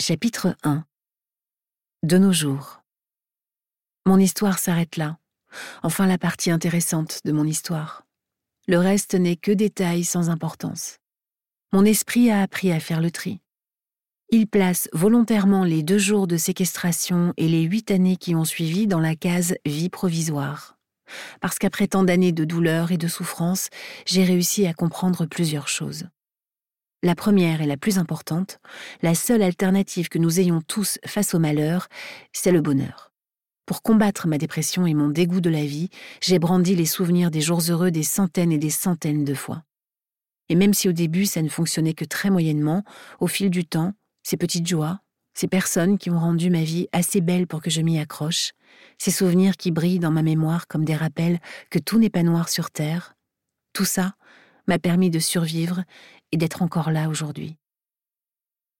Chapitre 1 De nos jours. Mon histoire s'arrête là. Enfin la partie intéressante de mon histoire. Le reste n'est que détails sans importance. Mon esprit a appris à faire le tri. Il place volontairement les deux jours de séquestration et les huit années qui ont suivi dans la case vie provisoire. Parce qu'après tant d'années de douleur et de souffrance, j'ai réussi à comprendre plusieurs choses. La première et la plus importante, la seule alternative que nous ayons tous face au malheur, c'est le bonheur. Pour combattre ma dépression et mon dégoût de la vie, j'ai brandi les souvenirs des jours heureux des centaines et des centaines de fois. Et même si au début ça ne fonctionnait que très moyennement, au fil du temps, ces petites joies, ces personnes qui ont rendu ma vie assez belle pour que je m'y accroche, ces souvenirs qui brillent dans ma mémoire comme des rappels que tout n'est pas noir sur Terre, tout ça m'a permis de survivre et d'être encore là aujourd'hui.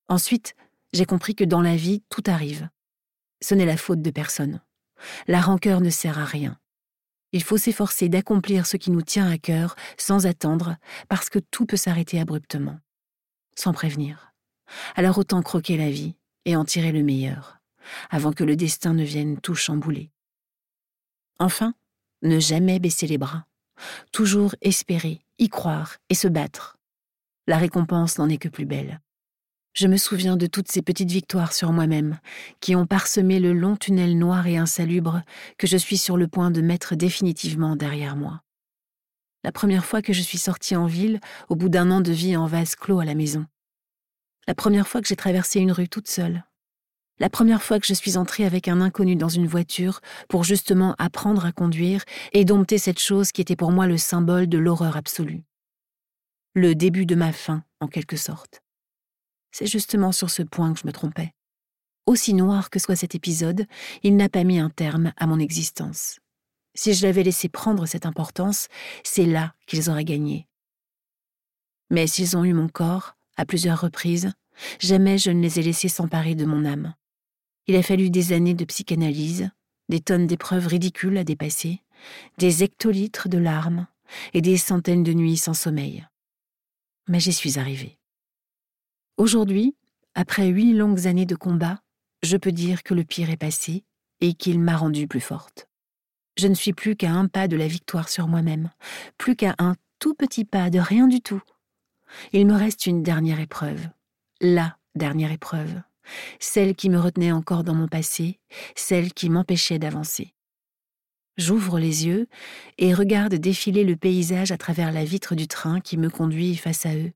Ensuite, j'ai compris que dans la vie, tout arrive. Ce n'est la faute de personne. La rancœur ne sert à rien. Il faut s'efforcer d'accomplir ce qui nous tient à cœur sans attendre, parce que tout peut s'arrêter abruptement, sans prévenir. Alors autant croquer la vie et en tirer le meilleur, avant que le destin ne vienne tout chambouler. Enfin, ne jamais baisser les bras, toujours espérer, y croire et se battre, la récompense n'en est que plus belle. Je me souviens de toutes ces petites victoires sur moi-même, qui ont parsemé le long tunnel noir et insalubre que je suis sur le point de mettre définitivement derrière moi. La première fois que je suis sortie en ville, au bout d'un an de vie en vase clos à la maison. La première fois que j'ai traversé une rue toute seule. La première fois que je suis entrée avec un inconnu dans une voiture pour justement apprendre à conduire et dompter cette chose qui était pour moi le symbole de l'horreur absolue le début de ma fin, en quelque sorte. C'est justement sur ce point que je me trompais. Aussi noir que soit cet épisode, il n'a pas mis un terme à mon existence. Si je l'avais laissé prendre cette importance, c'est là qu'ils auraient gagné. Mais s'ils ont eu mon corps, à plusieurs reprises, jamais je ne les ai laissés s'emparer de mon âme. Il a fallu des années de psychanalyse, des tonnes d'épreuves ridicules à dépasser, des hectolitres de larmes et des centaines de nuits sans sommeil mais j'y suis arrivée. Aujourd'hui, après huit longues années de combat, je peux dire que le pire est passé et qu'il m'a rendue plus forte. Je ne suis plus qu'à un pas de la victoire sur moi-même, plus qu'à un tout petit pas de rien du tout. Il me reste une dernière épreuve, la dernière épreuve, celle qui me retenait encore dans mon passé, celle qui m'empêchait d'avancer. J'ouvre les yeux et regarde défiler le paysage à travers la vitre du train qui me conduit face à eux.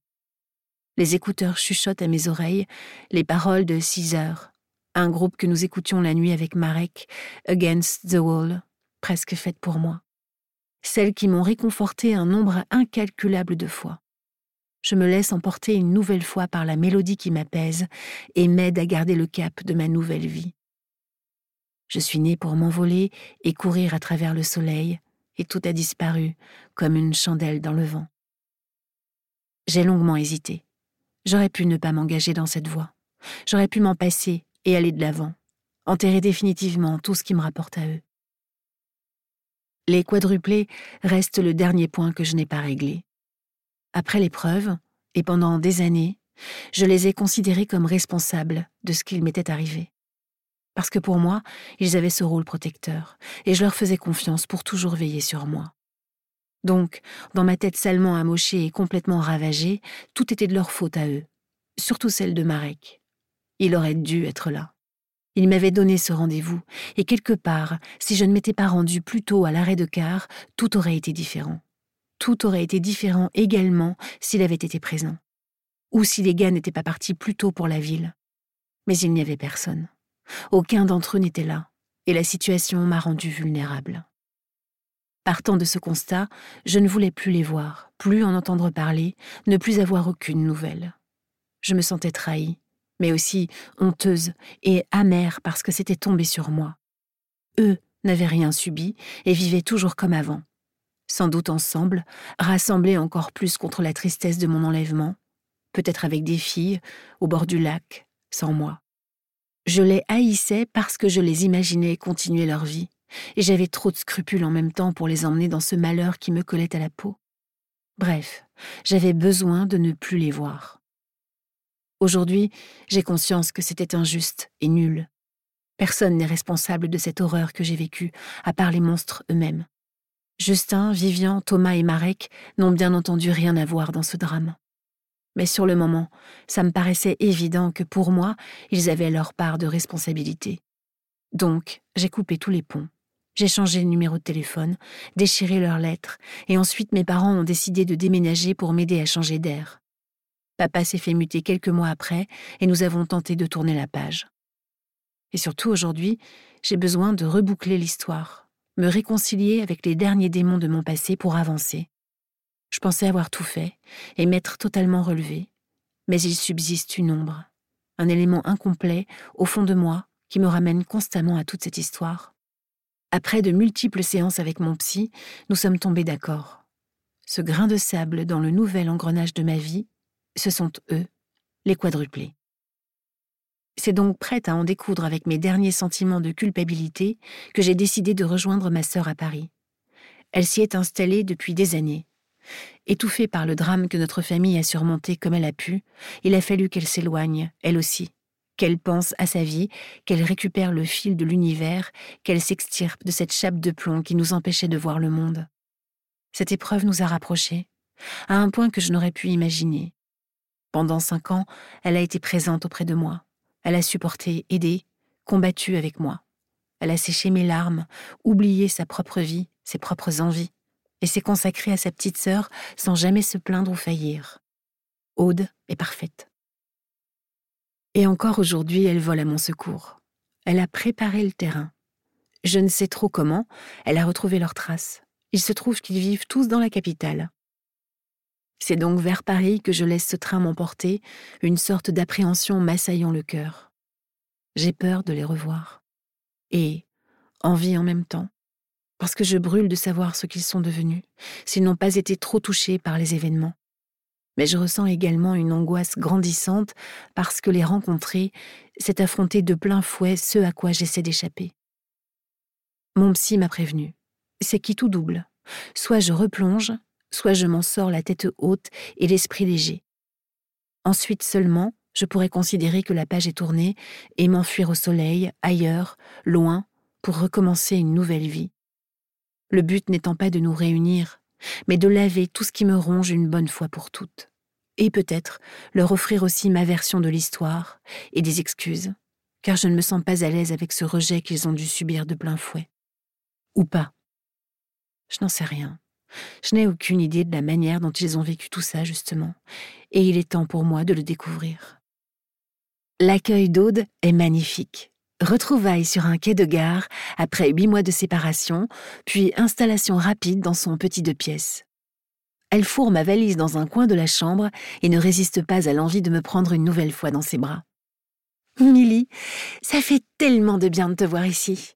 Les écouteurs chuchotent à mes oreilles les paroles de Caesar, un groupe que nous écoutions la nuit avec Marek, Against the Wall, presque faite pour moi. Celles qui m'ont réconforté un nombre incalculable de fois. Je me laisse emporter une nouvelle fois par la mélodie qui m'apaise et m'aide à garder le cap de ma nouvelle vie. Je suis née pour m'envoler et courir à travers le soleil, et tout a disparu, comme une chandelle dans le vent. J'ai longuement hésité. J'aurais pu ne pas m'engager dans cette voie. J'aurais pu m'en passer et aller de l'avant, enterrer définitivement tout ce qui me rapporte à eux. Les quadruplés restent le dernier point que je n'ai pas réglé. Après l'épreuve, et pendant des années, je les ai considérés comme responsables de ce qu'il m'était arrivé parce que pour moi, ils avaient ce rôle protecteur, et je leur faisais confiance pour toujours veiller sur moi. Donc, dans ma tête salement amochée et complètement ravagée, tout était de leur faute à eux, surtout celle de Marek. Il aurait dû être là. Il m'avait donné ce rendez-vous, et quelque part, si je ne m'étais pas rendu plus tôt à l'arrêt de car, tout aurait été différent. Tout aurait été différent également s'il avait été présent. Ou si les gars n'étaient pas partis plus tôt pour la ville. Mais il n'y avait personne. Aucun d'entre eux n'était là, et la situation m'a rendue vulnérable. Partant de ce constat, je ne voulais plus les voir, plus en entendre parler, ne plus avoir aucune nouvelle. Je me sentais trahie, mais aussi honteuse et amère parce que c'était tombé sur moi. Eux n'avaient rien subi et vivaient toujours comme avant. Sans doute ensemble, rassemblés encore plus contre la tristesse de mon enlèvement, peut-être avec des filles, au bord du lac, sans moi. Je les haïssais parce que je les imaginais continuer leur vie, et j'avais trop de scrupules en même temps pour les emmener dans ce malheur qui me collait à la peau. Bref, j'avais besoin de ne plus les voir. Aujourd'hui, j'ai conscience que c'était injuste et nul. Personne n'est responsable de cette horreur que j'ai vécue, à part les monstres eux-mêmes. Justin, Vivian, Thomas et Marek n'ont bien entendu rien à voir dans ce drame. Mais sur le moment, ça me paraissait évident que pour moi, ils avaient leur part de responsabilité. Donc, j'ai coupé tous les ponts. J'ai changé le numéro de téléphone, déchiré leurs lettres, et ensuite mes parents ont décidé de déménager pour m'aider à changer d'air. Papa s'est fait muter quelques mois après, et nous avons tenté de tourner la page. Et surtout aujourd'hui, j'ai besoin de reboucler l'histoire, me réconcilier avec les derniers démons de mon passé pour avancer. Je pensais avoir tout fait et m'être totalement relevé, mais il subsiste une ombre, un élément incomplet au fond de moi qui me ramène constamment à toute cette histoire. Après de multiples séances avec mon psy, nous sommes tombés d'accord. Ce grain de sable dans le nouvel engrenage de ma vie, ce sont eux, les quadruplés. C'est donc prête à en découdre avec mes derniers sentiments de culpabilité que j'ai décidé de rejoindre ma sœur à Paris. Elle s'y est installée depuis des années. Étouffée par le drame que notre famille a surmonté comme elle a pu, il a fallu qu'elle s'éloigne, elle aussi, qu'elle pense à sa vie, qu'elle récupère le fil de l'univers, qu'elle s'extirpe de cette chape de plomb qui nous empêchait de voir le monde. Cette épreuve nous a rapprochés, à un point que je n'aurais pu imaginer. Pendant cinq ans, elle a été présente auprès de moi. Elle a supporté, aidé, combattu avec moi. Elle a séché mes larmes, oublié sa propre vie, ses propres envies et s'est consacrée à sa petite sœur sans jamais se plaindre ou faillir. Aude est parfaite. Et encore aujourd'hui, elle vole à mon secours. Elle a préparé le terrain. Je ne sais trop comment, elle a retrouvé leurs traces. Il se trouve qu'ils vivent tous dans la capitale. C'est donc vers Paris que je laisse ce train m'emporter, une sorte d'appréhension m'assaillant le cœur. J'ai peur de les revoir. Et envie en même temps parce que je brûle de savoir ce qu'ils sont devenus, s'ils n'ont pas été trop touchés par les événements. Mais je ressens également une angoisse grandissante parce que les rencontrer, c'est affronter de plein fouet ce à quoi j'essaie d'échapper. Mon psy m'a prévenu. C'est qui tout double. Soit je replonge, soit je m'en sors la tête haute et l'esprit léger. Ensuite seulement, je pourrais considérer que la page est tournée et m'enfuir au soleil, ailleurs, loin, pour recommencer une nouvelle vie le but n'étant pas de nous réunir, mais de laver tout ce qui me ronge une bonne fois pour toutes. Et peut-être leur offrir aussi ma version de l'histoire et des excuses, car je ne me sens pas à l'aise avec ce rejet qu'ils ont dû subir de plein fouet. Ou pas. Je n'en sais rien. Je n'ai aucune idée de la manière dont ils ont vécu tout ça, justement, et il est temps pour moi de le découvrir. L'accueil d'Aude est magnifique. Retrouvailles sur un quai de gare après huit mois de séparation, puis installation rapide dans son petit deux pièces. Elle fourre ma valise dans un coin de la chambre et ne résiste pas à l'envie de me prendre une nouvelle fois dans ses bras. Milly, ça fait tellement de bien de te voir ici.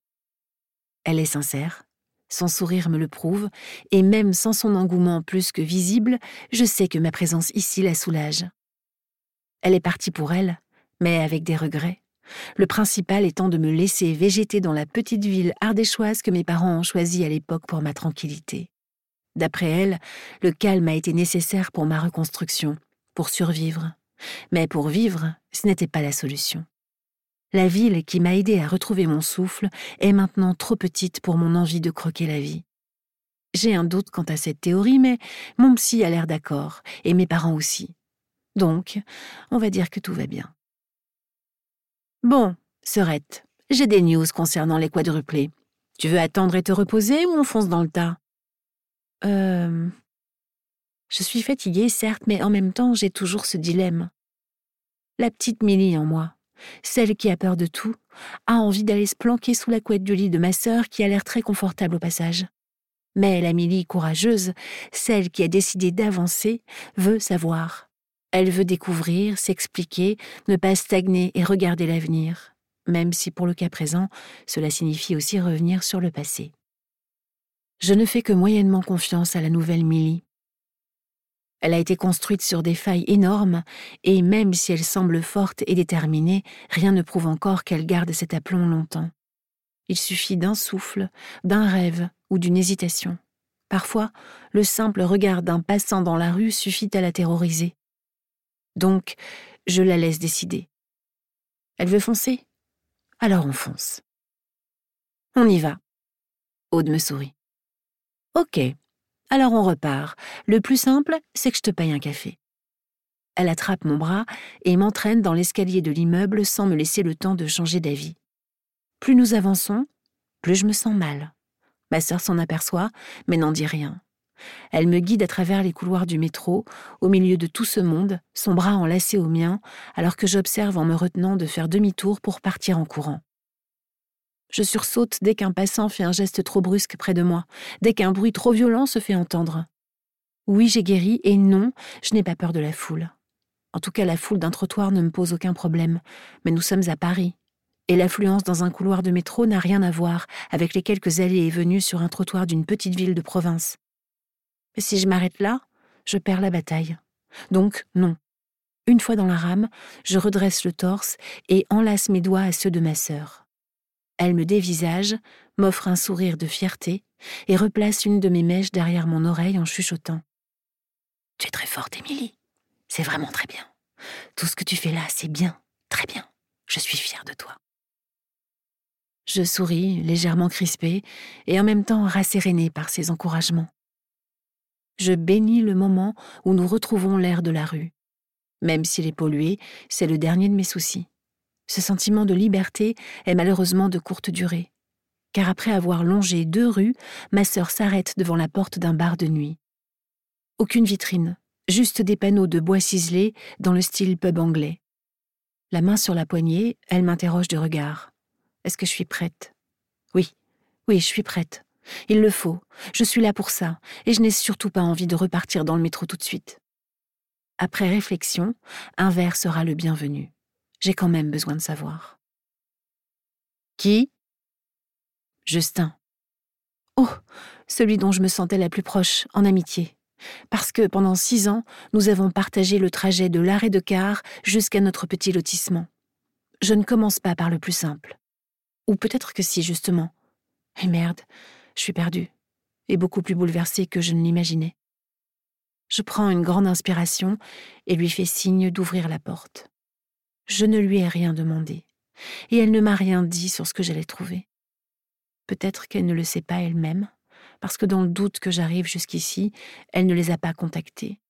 Elle est sincère, son sourire me le prouve, et même sans son engouement plus que visible, je sais que ma présence ici la soulage. Elle est partie pour elle, mais avec des regrets le principal étant de me laisser végéter dans la petite ville ardéchoise que mes parents ont choisie à l'époque pour ma tranquillité. D'après elle, le calme a été nécessaire pour ma reconstruction, pour survivre. Mais pour vivre, ce n'était pas la solution. La ville qui m'a aidé à retrouver mon souffle est maintenant trop petite pour mon envie de croquer la vie. J'ai un doute quant à cette théorie, mais mon psy a l'air d'accord, et mes parents aussi. Donc, on va dire que tout va bien. Bon, Serette, j'ai des news concernant les quadruplés. Tu veux attendre et te reposer ou on fonce dans le tas? Euh. Je suis fatiguée, certes, mais en même temps, j'ai toujours ce dilemme. La petite Millie en moi, celle qui a peur de tout, a envie d'aller se planquer sous la couette du lit de ma sœur qui a l'air très confortable au passage. Mais la Millie courageuse, celle qui a décidé d'avancer, veut savoir. Elle veut découvrir, s'expliquer, ne pas stagner et regarder l'avenir, même si pour le cas présent, cela signifie aussi revenir sur le passé. Je ne fais que moyennement confiance à la nouvelle Millie. Elle a été construite sur des failles énormes, et même si elle semble forte et déterminée, rien ne prouve encore qu'elle garde cet aplomb longtemps. Il suffit d'un souffle, d'un rêve ou d'une hésitation. Parfois, le simple regard d'un passant dans la rue suffit à la terroriser. Donc, Je la laisse décider. Elle veut foncer Alors on fonce. On y va. Aude me sourit. Ok, alors on repart. Le plus simple, c'est que je te paye un café. Elle attrape mon bras et m'entraîne dans l'escalier de l'immeuble sans me laisser le temps de changer d'avis. Plus nous avançons, plus je me sens mal. Ma sœur s'en aperçoit, mais n'en dit rien. Elle me guide à travers les couloirs du métro, au milieu de tout ce monde, son bras enlacé au mien, alors que j'observe en me retenant de faire demi-tour pour partir en courant. Je sursaute dès qu'un passant fait un geste trop brusque près de moi, dès qu'un bruit trop violent se fait entendre. Oui, j'ai guéri, et non, je n'ai pas peur de la foule. En tout cas, la foule d'un trottoir ne me pose aucun problème, mais nous sommes à Paris, et l'affluence dans un couloir de métro n'a rien à voir avec les quelques allées et venues sur un trottoir d'une petite ville de province. Si je m'arrête là, je perds la bataille. Donc, non. Une fois dans la rame, je redresse le torse et enlace mes doigts à ceux de ma sœur. Elle me dévisage, m'offre un sourire de fierté et replace une de mes mèches derrière mon oreille en chuchotant. Tu es très forte, Émilie. C'est vraiment très bien. Tout ce que tu fais là, c'est bien, très bien. Je suis fière de toi. Je souris, légèrement crispée, et en même temps rassérénée par ses encouragements. Je bénis le moment où nous retrouvons l'air de la rue. Même s'il est pollué, c'est le dernier de mes soucis. Ce sentiment de liberté est malheureusement de courte durée, car après avoir longé deux rues, ma sœur s'arrête devant la porte d'un bar de nuit. Aucune vitrine, juste des panneaux de bois ciselés dans le style pub anglais. La main sur la poignée, elle m'interroge de regard. Est-ce que je suis prête? Oui, oui, je suis prête. Il le faut, je suis là pour ça, et je n'ai surtout pas envie de repartir dans le métro tout de suite. Après réflexion, un verre sera le bienvenu. J'ai quand même besoin de savoir. Qui? Justin. Oh, celui dont je me sentais la plus proche, en amitié. Parce que pendant six ans, nous avons partagé le trajet de l'arrêt de car jusqu'à notre petit lotissement. Je ne commence pas par le plus simple. Ou peut-être que si, justement. Et merde, je suis perdue, et beaucoup plus bouleversée que je ne l'imaginais. Je prends une grande inspiration et lui fais signe d'ouvrir la porte. Je ne lui ai rien demandé, et elle ne m'a rien dit sur ce que j'allais trouver. Peut-être qu'elle ne le sait pas elle-même, parce que dans le doute que j'arrive jusqu'ici, elle ne les a pas contactés.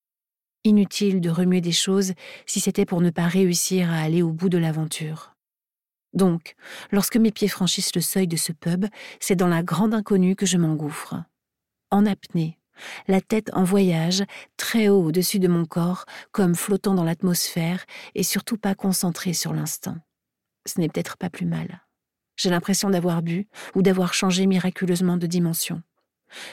Inutile de remuer des choses si c'était pour ne pas réussir à aller au bout de l'aventure. Donc, lorsque mes pieds franchissent le seuil de ce pub, c'est dans la grande inconnue que je m'engouffre. En apnée, la tête en voyage, très haut au-dessus de mon corps, comme flottant dans l'atmosphère et surtout pas concentrée sur l'instant. Ce n'est peut-être pas plus mal. J'ai l'impression d'avoir bu ou d'avoir changé miraculeusement de dimension.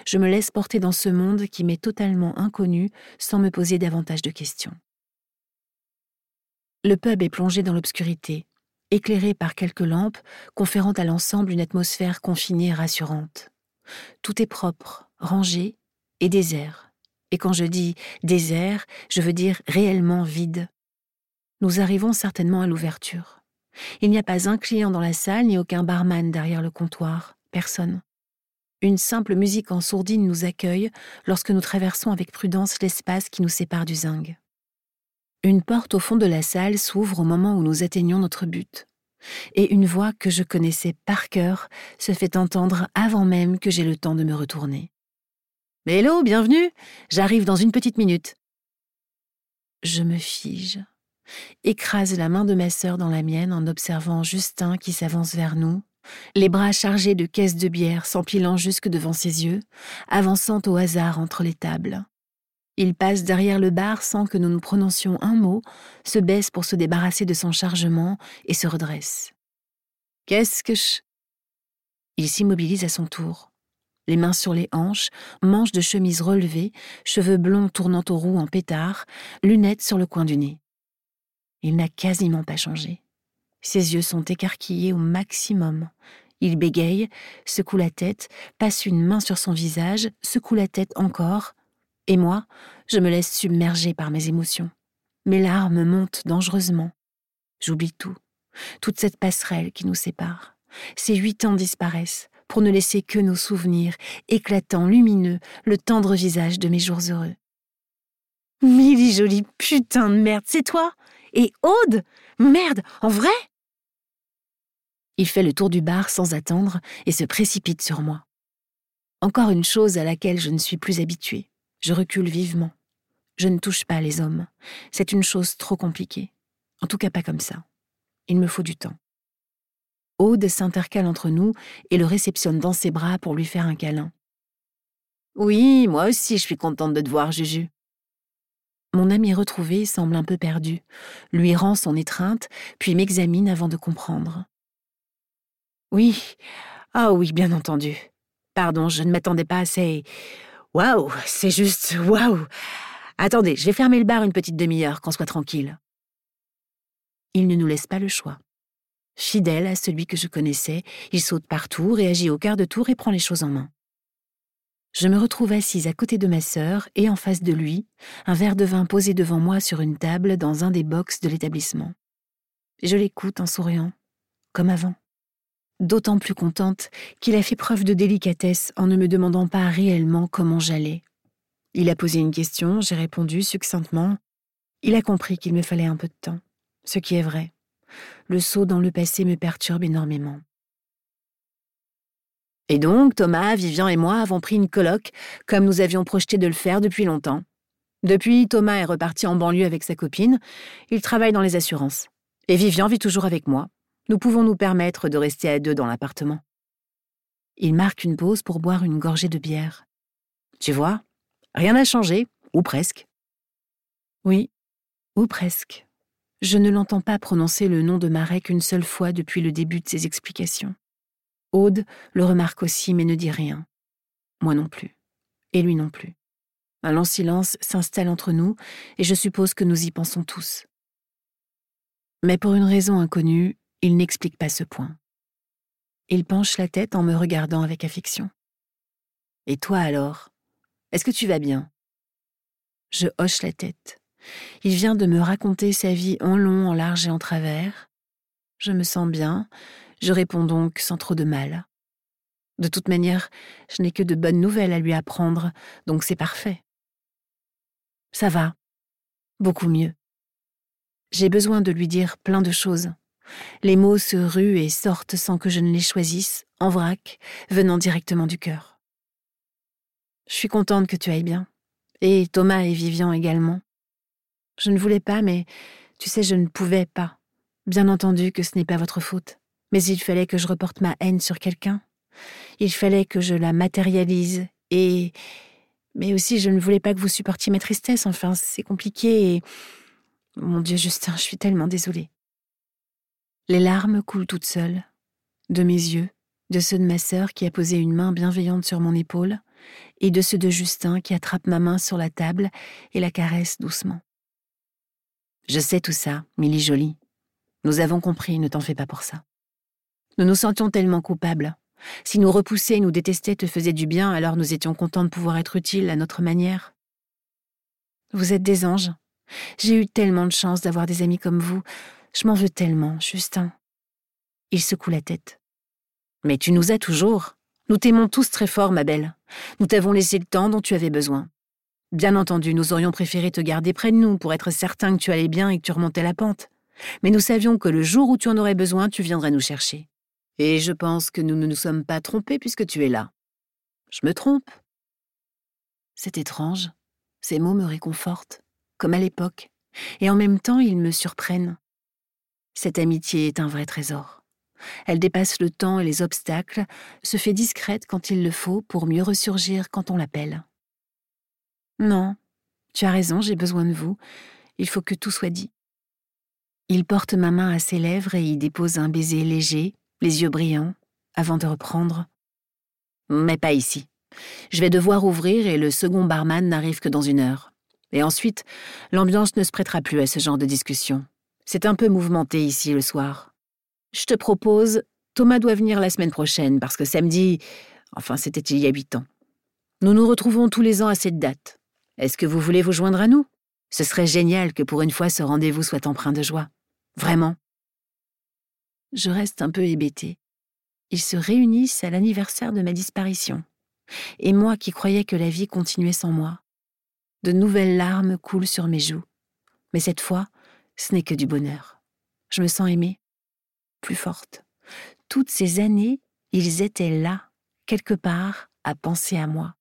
Je me laisse porter dans ce monde qui m'est totalement inconnu sans me poser davantage de questions. Le pub est plongé dans l'obscurité, éclairé par quelques lampes, conférant à l'ensemble une atmosphère confinée et rassurante. Tout est propre, rangé, et désert. Et quand je dis désert, je veux dire réellement vide. Nous arrivons certainement à l'ouverture. Il n'y a pas un client dans la salle ni aucun barman derrière le comptoir, personne. Une simple musique en sourdine nous accueille lorsque nous traversons avec prudence l'espace qui nous sépare du zinc. Une porte au fond de la salle s'ouvre au moment où nous atteignons notre but. Et une voix que je connaissais par cœur se fait entendre avant même que j'aie le temps de me retourner. Hello, bienvenue. J'arrive dans une petite minute. Je me fige, écrase la main de ma sœur dans la mienne en observant Justin qui s'avance vers nous, les bras chargés de caisses de bière s'empilant jusque devant ses yeux, avançant au hasard entre les tables. Il passe derrière le bar sans que nous nous prononcions un mot, se baisse pour se débarrasser de son chargement et se redresse. Qu'est-ce que je. Il s'immobilise à son tour les mains sur les hanches, manches de chemise relevées, cheveux blonds tournant aux roues en pétard, lunettes sur le coin du nez. Il n'a quasiment pas changé. Ses yeux sont écarquillés au maximum. Il bégaye, secoue la tête, passe une main sur son visage, secoue la tête encore. Et moi, je me laisse submerger par mes émotions. Mes larmes montent dangereusement. J'oublie tout, toute cette passerelle qui nous sépare. Ces huit ans disparaissent, pour ne laisser que nos souvenirs, éclatants, lumineux, le tendre visage de mes jours heureux. Milly jolie putain de merde, c'est toi? Et Aude? Merde, en vrai? Il fait le tour du bar sans attendre et se précipite sur moi. Encore une chose à laquelle je ne suis plus habituée. Je recule vivement. Je ne touche pas les hommes. C'est une chose trop compliquée. En tout cas pas comme ça. Il me faut du temps. Aude s'intercale entre nous et le réceptionne dans ses bras pour lui faire un câlin. Oui, moi aussi je suis contente de te voir, Juju. Mon ami retrouvé semble un peu perdu, lui rend son étreinte, puis m'examine avant de comprendre. Oui, ah oui, bien entendu. Pardon, je ne m'attendais pas à ces. Waouh, c'est juste waouh. Attendez, je vais fermer le bar une petite demi-heure, qu'on soit tranquille. Il ne nous laisse pas le choix. Fidèle à celui que je connaissais, il saute partout, réagit au quart de tour et prend les choses en main. Je me retrouve assise à côté de ma sœur et en face de lui, un verre de vin posé devant moi sur une table dans un des box de l'établissement. Je l'écoute en souriant, comme avant. D'autant plus contente qu'il a fait preuve de délicatesse en ne me demandant pas réellement comment j'allais. Il a posé une question, j'ai répondu succinctement. Il a compris qu'il me fallait un peu de temps, ce qui est vrai. Le saut dans le passé me perturbe énormément. Et donc, Thomas, Vivian et moi avons pris une colloque, comme nous avions projeté de le faire depuis longtemps. Depuis, Thomas est reparti en banlieue avec sa copine. Il travaille dans les assurances. Et Vivian vit toujours avec moi. Nous pouvons nous permettre de rester à deux dans l'appartement. Il marque une pause pour boire une gorgée de bière. Tu vois, rien n'a changé, ou presque. Oui, ou presque. Je ne l'entends pas prononcer le nom de Marek une seule fois depuis le début de ses explications. Aude le remarque aussi mais ne dit rien. Moi non plus. Et lui non plus. Un long silence s'installe entre nous et je suppose que nous y pensons tous. Mais pour une raison inconnue, il n'explique pas ce point. Il penche la tête en me regardant avec affection. Et toi alors Est-ce que tu vas bien? Je hoche la tête. Il vient de me raconter sa vie en long, en large et en travers. Je me sens bien, je réponds donc sans trop de mal. De toute manière, je n'ai que de bonnes nouvelles à lui apprendre, donc c'est parfait. Ça va. Beaucoup mieux. J'ai besoin de lui dire plein de choses. Les mots se ruent et sortent sans que je ne les choisisse, en vrac, venant directement du cœur. Je suis contente que tu ailles bien. Et Thomas et Vivian également. Je ne voulais pas, mais tu sais, je ne pouvais pas. Bien entendu que ce n'est pas votre faute. Mais il fallait que je reporte ma haine sur quelqu'un. Il fallait que je la matérialise et... Mais aussi, je ne voulais pas que vous supportiez ma tristesse. Enfin, c'est compliqué et... Mon Dieu, Justin, je suis tellement désolée. Les larmes coulent toutes seules, de mes yeux, de ceux de ma sœur qui a posé une main bienveillante sur mon épaule, et de ceux de Justin qui attrape ma main sur la table et la caresse doucement. Je sais tout ça, Milly Jolie. Nous avons compris, ne t'en fais pas pour ça. Nous nous sentions tellement coupables. Si nous repousser, nous détester te faisait du bien, alors nous étions contents de pouvoir être utiles à notre manière. Vous êtes des anges. J'ai eu tellement de chance d'avoir des amis comme vous. Je m'en veux tellement, Justin. Il secoue la tête. Mais tu nous as toujours. Nous t'aimons tous très fort, ma belle. Nous t'avons laissé le temps dont tu avais besoin. Bien entendu, nous aurions préféré te garder près de nous pour être certains que tu allais bien et que tu remontais la pente. Mais nous savions que le jour où tu en aurais besoin, tu viendrais nous chercher. Et je pense que nous ne nous sommes pas trompés puisque tu es là. Je me trompe. C'est étrange. Ces mots me réconfortent, comme à l'époque, et en même temps ils me surprennent. Cette amitié est un vrai trésor. Elle dépasse le temps et les obstacles, se fait discrète quand il le faut pour mieux ressurgir quand on l'appelle. Non, tu as raison, j'ai besoin de vous. Il faut que tout soit dit. Il porte ma main à ses lèvres et y dépose un baiser léger, les yeux brillants, avant de reprendre. Mais pas ici. Je vais devoir ouvrir et le second barman n'arrive que dans une heure. Et ensuite, l'ambiance ne se prêtera plus à ce genre de discussion. C'est un peu mouvementé ici le soir. Je te propose, Thomas doit venir la semaine prochaine parce que samedi, enfin c'était il y a huit ans. Nous nous retrouvons tous les ans à cette date. Est-ce que vous voulez vous joindre à nous? Ce serait génial que pour une fois ce rendez-vous soit empreint de joie. Vraiment. Je reste un peu hébétée. Ils se réunissent à l'anniversaire de ma disparition. Et moi qui croyais que la vie continuait sans moi. De nouvelles larmes coulent sur mes joues. Mais cette fois, ce n'est que du bonheur. Je me sens aimée, plus forte. Toutes ces années, ils étaient là, quelque part, à penser à moi.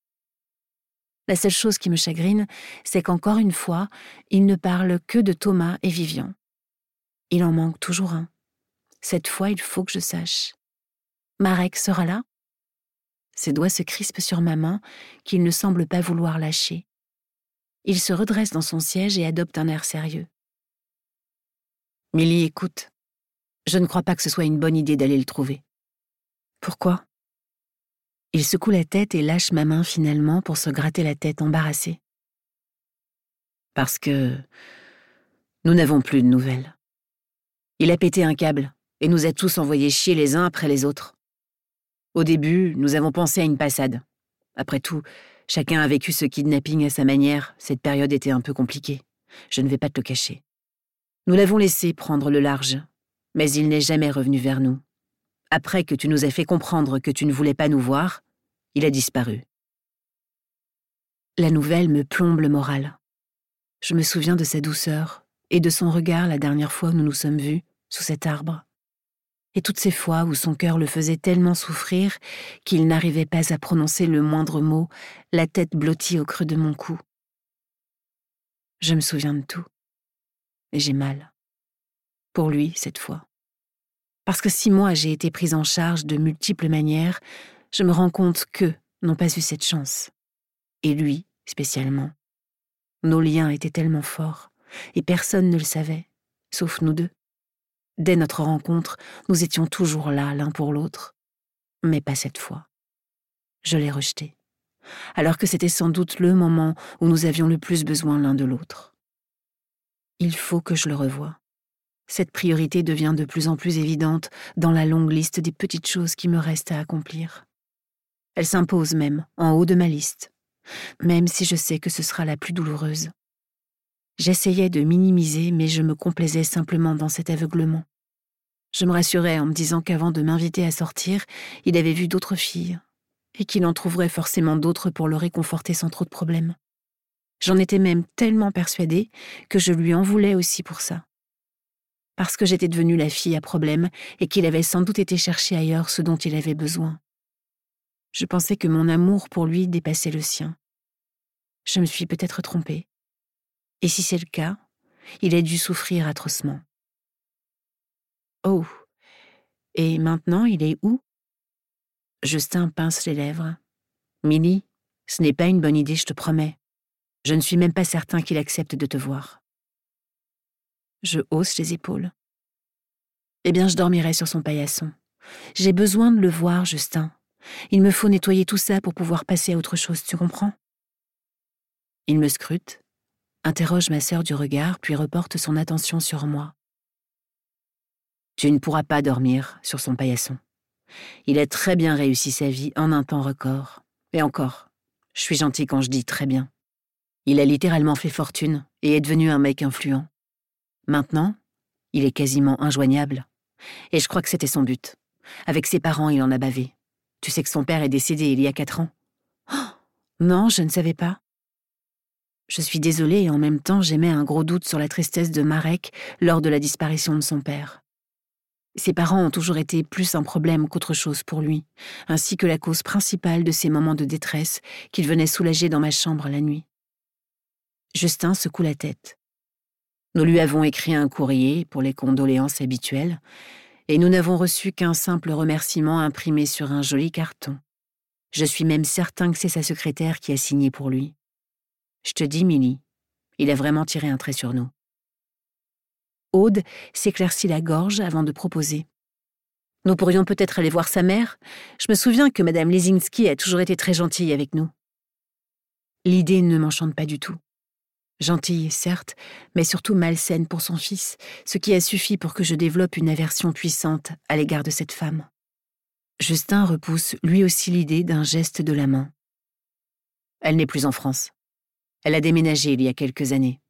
La seule chose qui me chagrine, c'est qu'encore une fois, ils ne parlent que de Thomas et Vivian. Il en manque toujours un. Cette fois, il faut que je sache. Marek sera là Ses doigts se crispent sur ma main, qu'il ne semble pas vouloir lâcher. Il se redresse dans son siège et adopte un air sérieux. Millie, écoute. Je ne crois pas que ce soit une bonne idée d'aller le trouver. Pourquoi? Il secoue la tête et lâche ma main finalement pour se gratter la tête embarrassée. Parce que nous n'avons plus de nouvelles. Il a pété un câble et nous a tous envoyés chier les uns après les autres. Au début, nous avons pensé à une passade. Après tout, chacun a vécu ce kidnapping à sa manière, cette période était un peu compliquée. Je ne vais pas te le cacher. Nous l'avons laissé prendre le large, mais il n'est jamais revenu vers nous. Après que tu nous aies fait comprendre que tu ne voulais pas nous voir, il a disparu. La nouvelle me plombe le moral. Je me souviens de sa douceur et de son regard la dernière fois où nous nous sommes vus, sous cet arbre et toutes ces fois où son cœur le faisait tellement souffrir qu'il n'arrivait pas à prononcer le moindre mot, la tête blottie au creux de mon cou. Je me souviens de tout. J'ai mal. Pour lui, cette fois. Parce que si moi j'ai été prise en charge de multiples manières, je me rends compte qu'eux n'ont pas eu cette chance. Et lui, spécialement. Nos liens étaient tellement forts, et personne ne le savait, sauf nous deux. Dès notre rencontre, nous étions toujours là l'un pour l'autre. Mais pas cette fois. Je l'ai rejeté, alors que c'était sans doute le moment où nous avions le plus besoin l'un de l'autre. Il faut que je le revoie. Cette priorité devient de plus en plus évidente dans la longue liste des petites choses qui me restent à accomplir. Elle s'impose même en haut de ma liste, même si je sais que ce sera la plus douloureuse. J'essayais de minimiser, mais je me complaisais simplement dans cet aveuglement. Je me rassurais en me disant qu'avant de m'inviter à sortir, il avait vu d'autres filles, et qu'il en trouverait forcément d'autres pour le réconforter sans trop de problèmes. J'en étais même tellement persuadée que je lui en voulais aussi pour ça. Parce que j'étais devenue la fille à problème et qu'il avait sans doute été chercher ailleurs ce dont il avait besoin. Je pensais que mon amour pour lui dépassait le sien. Je me suis peut-être trompée. Et si c'est le cas, il a dû souffrir atrocement. Oh. Et maintenant, il est où? Justin pince les lèvres. Milly, ce n'est pas une bonne idée, je te promets. Je ne suis même pas certain qu'il accepte de te voir. Je hausse les épaules. Eh bien, je dormirai sur son paillasson. J'ai besoin de le voir, Justin. Il me faut nettoyer tout ça pour pouvoir passer à autre chose, tu comprends? Il me scrute, interroge ma sœur du regard, puis reporte son attention sur moi. Tu ne pourras pas dormir sur son paillasson. Il a très bien réussi sa vie en un temps record. Et encore, je suis gentil quand je dis très bien. Il a littéralement fait fortune et est devenu un mec influent. Maintenant, il est quasiment injoignable. Et je crois que c'était son but. Avec ses parents, il en a bavé. Tu sais que son père est décédé il y a quatre ans. Oh, non, je ne savais pas. Je suis désolée et en même temps j'émets un gros doute sur la tristesse de Marek lors de la disparition de son père. Ses parents ont toujours été plus un problème qu'autre chose pour lui, ainsi que la cause principale de ces moments de détresse qu'il venait soulager dans ma chambre la nuit. Justin secoue la tête. Nous lui avons écrit un courrier pour les condoléances habituelles, et nous n'avons reçu qu'un simple remerciement imprimé sur un joli carton. Je suis même certain que c'est sa secrétaire qui a signé pour lui. Je te dis, Milly, il a vraiment tiré un trait sur nous. Aude s'éclaircit la gorge avant de proposer. Nous pourrions peut-être aller voir sa mère. Je me souviens que Madame Lesinski a toujours été très gentille avec nous. L'idée ne m'enchante pas du tout. Gentille, certes, mais surtout malsaine pour son fils, ce qui a suffi pour que je développe une aversion puissante à l'égard de cette femme. Justin repousse lui aussi l'idée d'un geste de la main. Elle n'est plus en France. Elle a déménagé il y a quelques années.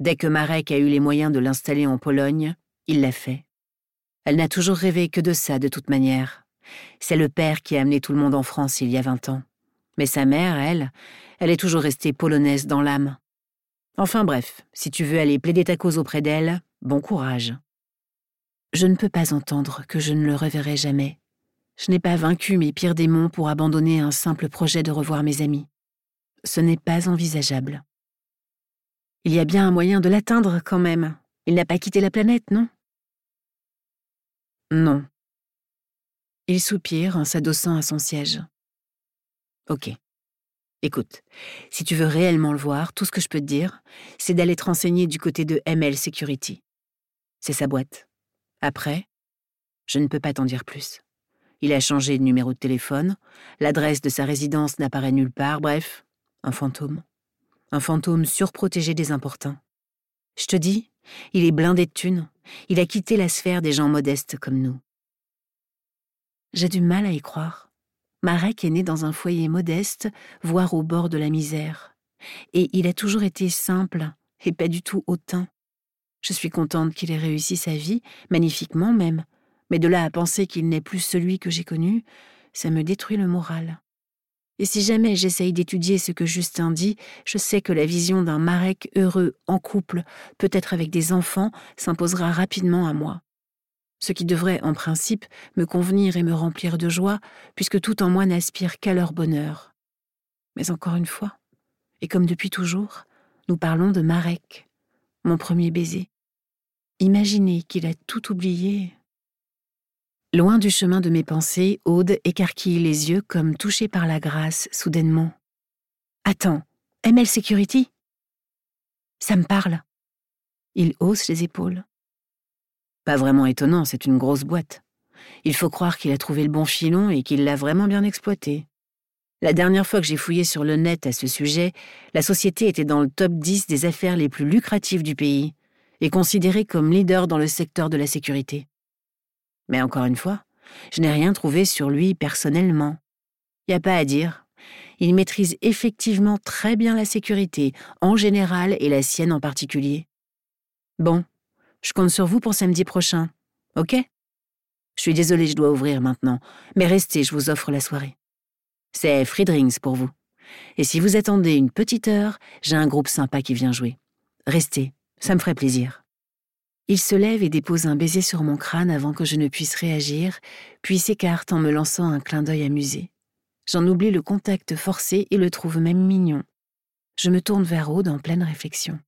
Dès que Marek a eu les moyens de l'installer en Pologne, il l'a fait. Elle n'a toujours rêvé que de ça de toute manière. C'est le père qui a amené tout le monde en France il y a vingt ans. Mais sa mère, elle, elle est toujours restée polonaise dans l'âme. Enfin bref, si tu veux aller plaider ta cause auprès d'elle, bon courage. Je ne peux pas entendre que je ne le reverrai jamais. Je n'ai pas vaincu mes pires démons pour abandonner un simple projet de revoir mes amis. Ce n'est pas envisageable. Il y a bien un moyen de l'atteindre quand même. Il n'a pas quitté la planète, non? Non. Il soupire en s'adossant à son siège. Ok. Écoute, si tu veux réellement le voir, tout ce que je peux te dire, c'est d'aller te renseigner du côté de ML Security. C'est sa boîte. Après, je ne peux pas t'en dire plus. Il a changé de numéro de téléphone, l'adresse de sa résidence n'apparaît nulle part, bref, un fantôme. Un fantôme surprotégé des importuns. Je te dis, il est blindé de thunes, il a quitté la sphère des gens modestes comme nous. J'ai du mal à y croire. Marek est né dans un foyer modeste, voire au bord de la misère. Et il a toujours été simple et pas du tout hautain. Je suis contente qu'il ait réussi sa vie, magnifiquement même, mais de là à penser qu'il n'est plus celui que j'ai connu, ça me détruit le moral. Et si jamais j'essaye d'étudier ce que Justin dit, je sais que la vision d'un Marek heureux en couple, peut-être avec des enfants, s'imposera rapidement à moi ce qui devrait en principe me convenir et me remplir de joie, puisque tout en moi n'aspire qu'à leur bonheur. Mais encore une fois, et comme depuis toujours, nous parlons de Marek, mon premier baiser. Imaginez qu'il a tout oublié. Loin du chemin de mes pensées, Aude écarquille les yeux comme touchée par la grâce, soudainement. Attends, ML Security? Ça me parle. Il hausse les épaules. Pas vraiment étonnant, c'est une grosse boîte. Il faut croire qu'il a trouvé le bon filon et qu'il l'a vraiment bien exploité. La dernière fois que j'ai fouillé sur le net à ce sujet, la société était dans le top 10 des affaires les plus lucratives du pays et considérée comme leader dans le secteur de la sécurité. Mais encore une fois, je n'ai rien trouvé sur lui personnellement. Y a pas à dire. Il maîtrise effectivement très bien la sécurité, en général et la sienne en particulier. Bon, je compte sur vous pour samedi prochain. OK? Je suis désolée, je dois ouvrir maintenant, mais restez, je vous offre la soirée. C'est free drinks pour vous. Et si vous attendez une petite heure, j'ai un groupe sympa qui vient jouer. Restez, ça me ferait plaisir. Il se lève et dépose un baiser sur mon crâne avant que je ne puisse réagir, puis s'écarte en me lançant un clin d'œil amusé. J'en oublie le contact forcé et le trouve même mignon. Je me tourne vers Aude en pleine réflexion.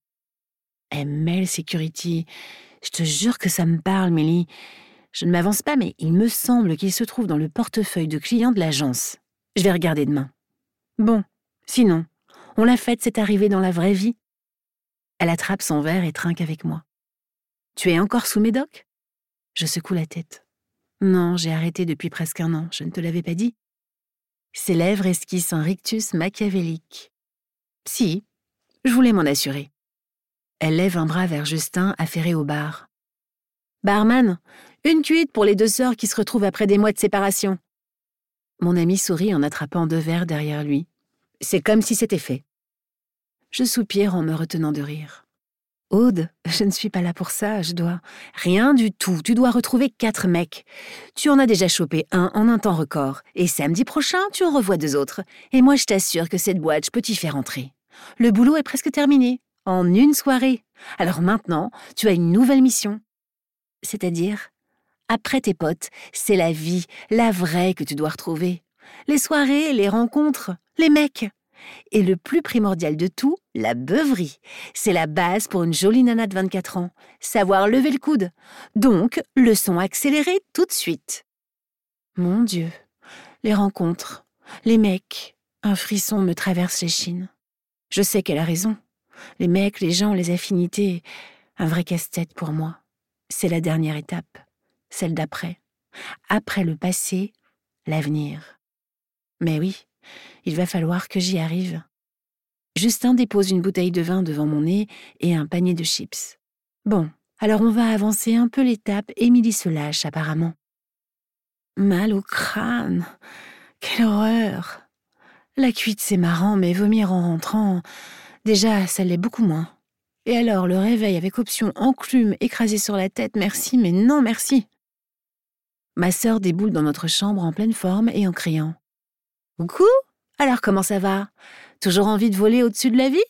ML Security. Je te jure que ça me parle, Mélie. Je ne m'avance pas, mais il me semble qu'il se trouve dans le portefeuille de client de l'agence. Je vais regarder demain. Bon, sinon, on l'a faite, c'est arrivé dans la vraie vie. Elle attrape son verre et trinque avec moi. Tu es encore sous médoc Je secoue la tête. Non, j'ai arrêté depuis presque un an, je ne te l'avais pas dit. Ses lèvres esquissent un rictus machiavélique. Si, je voulais m'en assurer. Elle lève un bras vers Justin, affairé au bar. Barman, une cuite pour les deux sœurs qui se retrouvent après des mois de séparation. Mon ami sourit en attrapant deux verres derrière lui. C'est comme si c'était fait. Je soupire en me retenant de rire. Aude, je ne suis pas là pour ça, je dois. Rien du tout, tu dois retrouver quatre mecs. Tu en as déjà chopé un en un temps record, et samedi prochain, tu en revois deux autres. Et moi, je t'assure que cette boîte, je peux t'y faire entrer. Le boulot est presque terminé en une soirée. Alors maintenant, tu as une nouvelle mission. C'est-à-dire, après tes potes, c'est la vie, la vraie que tu dois retrouver. Les soirées, les rencontres, les mecs. Et le plus primordial de tout, la beuverie. C'est la base pour une jolie nana de 24 ans. Savoir lever le coude. Donc, leçon accélérée tout de suite. Mon Dieu, les rencontres, les mecs, un frisson me traverse les. Je sais qu'elle a raison. Les mecs, les gens, les affinités, un vrai casse-tête pour moi. C'est la dernière étape, celle d'après. Après le passé, l'avenir. Mais oui, il va falloir que j'y arrive. Justin dépose une bouteille de vin devant mon nez et un panier de chips. Bon, alors on va avancer un peu l'étape. Émilie se lâche apparemment. Mal au crâne. Quelle horreur. La cuite, c'est marrant, mais vomir en rentrant, Déjà, ça l'est beaucoup moins. Et alors, le réveil avec option enclume écrasé sur la tête, merci, mais non merci. Ma sœur déboule dans notre chambre en pleine forme et en criant. Coucou Alors comment ça va? Toujours envie de voler au-dessus de la vie?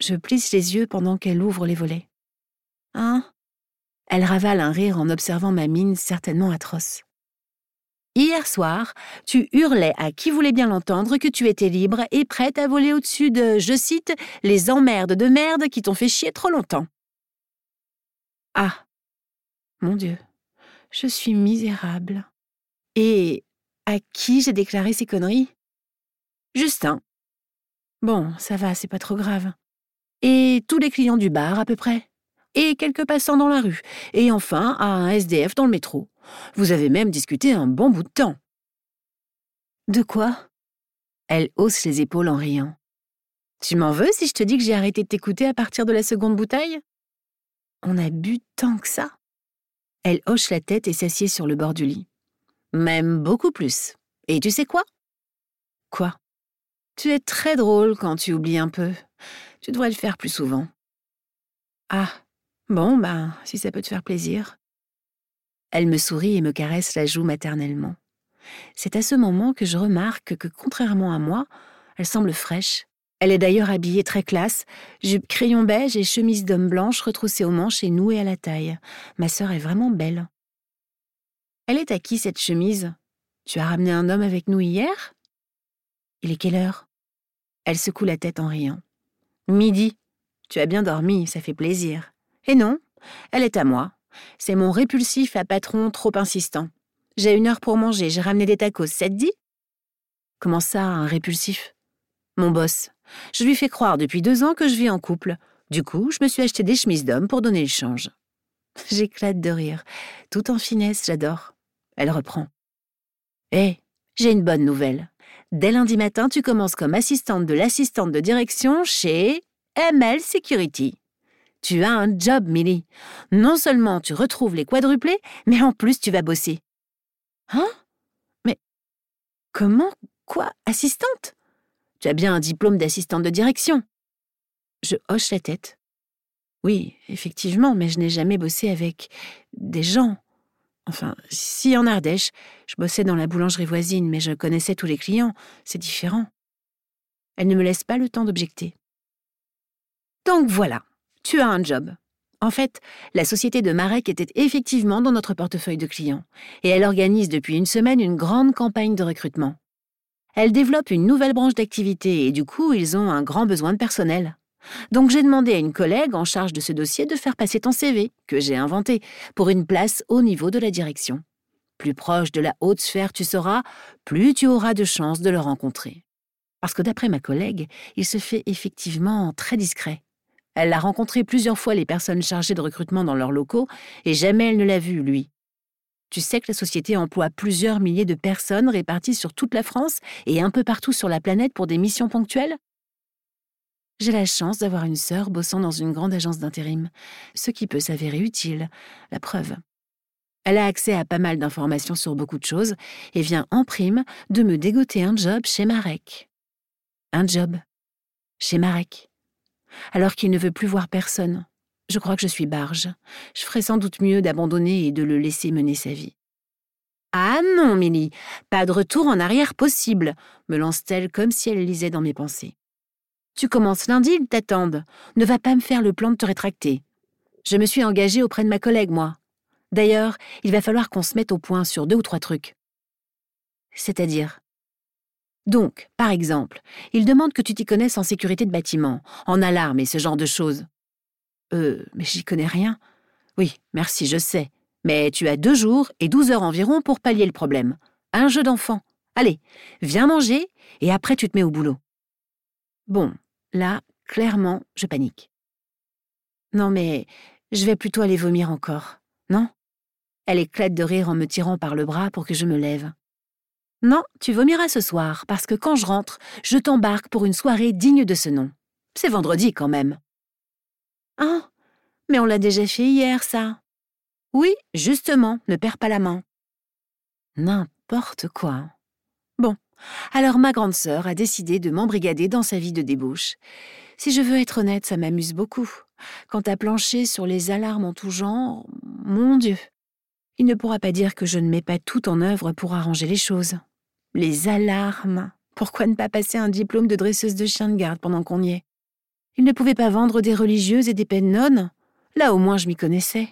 Je plisse les yeux pendant qu'elle ouvre les volets. Hein? Elle ravale un rire en observant ma mine certainement atroce. Hier soir, tu hurlais à qui voulait bien l'entendre que tu étais libre et prête à voler au-dessus de, je cite, les emmerdes de merde qui t'ont fait chier trop longtemps. Ah. Mon Dieu. Je suis misérable. Et à qui j'ai déclaré ces conneries? Justin. Bon, ça va, c'est pas trop grave. Et tous les clients du bar, à peu près et quelques passants dans la rue, et enfin à un SDF dans le métro. Vous avez même discuté un bon bout de temps. De quoi? Elle hausse les épaules en riant. Tu m'en veux si je te dis que j'ai arrêté de t'écouter à partir de la seconde bouteille? On a bu tant que ça. Elle hoche la tête et s'assied sur le bord du lit. Même beaucoup plus. Et tu sais quoi? Quoi? Tu es très drôle quand tu oublies un peu. Tu devrais le faire plus souvent. Ah, Bon, ben, si ça peut te faire plaisir. Elle me sourit et me caresse la joue maternellement. C'est à ce moment que je remarque que, contrairement à moi, elle semble fraîche. Elle est d'ailleurs habillée très classe, jupe crayon beige et chemise d'homme blanche retroussée aux manches et nouée à la taille. Ma sœur est vraiment belle. Elle est à qui cette chemise? Tu as ramené un homme avec nous hier? Il est quelle heure? Elle secoue la tête en riant. Midi. Tu as bien dormi, ça fait plaisir. Et non, elle est à moi. C'est mon répulsif à patron trop insistant. J'ai une heure pour manger, j'ai ramené des tacos, ça dit? Comment ça, un répulsif? Mon boss. Je lui fais croire depuis deux ans que je vis en couple. Du coup, je me suis acheté des chemises d'homme pour donner le change. J'éclate de rire. Tout en finesse, j'adore. Elle reprend. Hé, j'ai une bonne nouvelle. Dès lundi matin, tu commences comme assistante de l'assistante de direction chez ML Security. Tu as un job, Millie. Non seulement tu retrouves les quadruplés, mais en plus tu vas bosser. Hein? Mais comment? Quoi? Assistante? Tu as bien un diplôme d'assistante de direction. Je hoche la tête. Oui, effectivement, mais je n'ai jamais bossé avec des gens. Enfin, si en Ardèche, je bossais dans la boulangerie voisine, mais je connaissais tous les clients, c'est différent. Elle ne me laisse pas le temps d'objecter. Donc voilà, tu as un job. En fait, la société de Marek était effectivement dans notre portefeuille de clients, et elle organise depuis une semaine une grande campagne de recrutement. Elle développe une nouvelle branche d'activité et du coup, ils ont un grand besoin de personnel. Donc j'ai demandé à une collègue en charge de ce dossier de faire passer ton CV, que j'ai inventé, pour une place au niveau de la direction. Plus proche de la haute sphère tu seras, plus tu auras de chances de le rencontrer. Parce que d'après ma collègue, il se fait effectivement très discret. Elle a rencontré plusieurs fois les personnes chargées de recrutement dans leurs locaux et jamais elle ne l'a vu, lui. Tu sais que la société emploie plusieurs milliers de personnes réparties sur toute la France et un peu partout sur la planète pour des missions ponctuelles? J'ai la chance d'avoir une sœur bossant dans une grande agence d'intérim, ce qui peut s'avérer utile, la preuve. Elle a accès à pas mal d'informations sur beaucoup de choses et vient en prime de me dégoter un job chez Marek. Un job chez Marek alors qu'il ne veut plus voir personne. Je crois que je suis barge. Je ferais sans doute mieux d'abandonner et de le laisser mener sa vie. Ah non, Milly, pas de retour en arrière possible, me lance-t-elle comme si elle lisait dans mes pensées. Tu commences lundi, ils t'attendent. Ne va pas me faire le plan de te rétracter. Je me suis engagée auprès de ma collègue, moi. D'ailleurs, il va falloir qu'on se mette au point sur deux ou trois trucs. C'est-à-dire? Donc, par exemple, il demande que tu t'y connaisses en sécurité de bâtiment, en alarme et ce genre de choses. Euh, mais j'y connais rien. Oui, merci, je sais. Mais tu as deux jours et douze heures environ pour pallier le problème. Un jeu d'enfant. Allez, viens manger et après tu te mets au boulot. Bon, là, clairement, je panique. Non mais, je vais plutôt aller vomir encore, non? Elle éclate de rire en me tirant par le bras pour que je me lève. Non, tu vomiras ce soir, parce que quand je rentre, je t'embarque pour une soirée digne de ce nom. C'est vendredi quand même. Ah, mais on l'a déjà fait hier, ça. Oui, justement, ne perds pas la main. N'importe quoi. Bon, alors ma grande sœur a décidé de m'embrigader dans sa vie de débauche. Si je veux être honnête, ça m'amuse beaucoup. Quant à plancher sur les alarmes en tout genre, mon Dieu. Il ne pourra pas dire que je ne mets pas tout en œuvre pour arranger les choses. Les alarmes. Pourquoi ne pas passer un diplôme de dresseuse de chien de garde pendant qu'on y est? Il ne pouvait pas vendre des religieuses et des peines nonnes? Là au moins je m'y connaissais.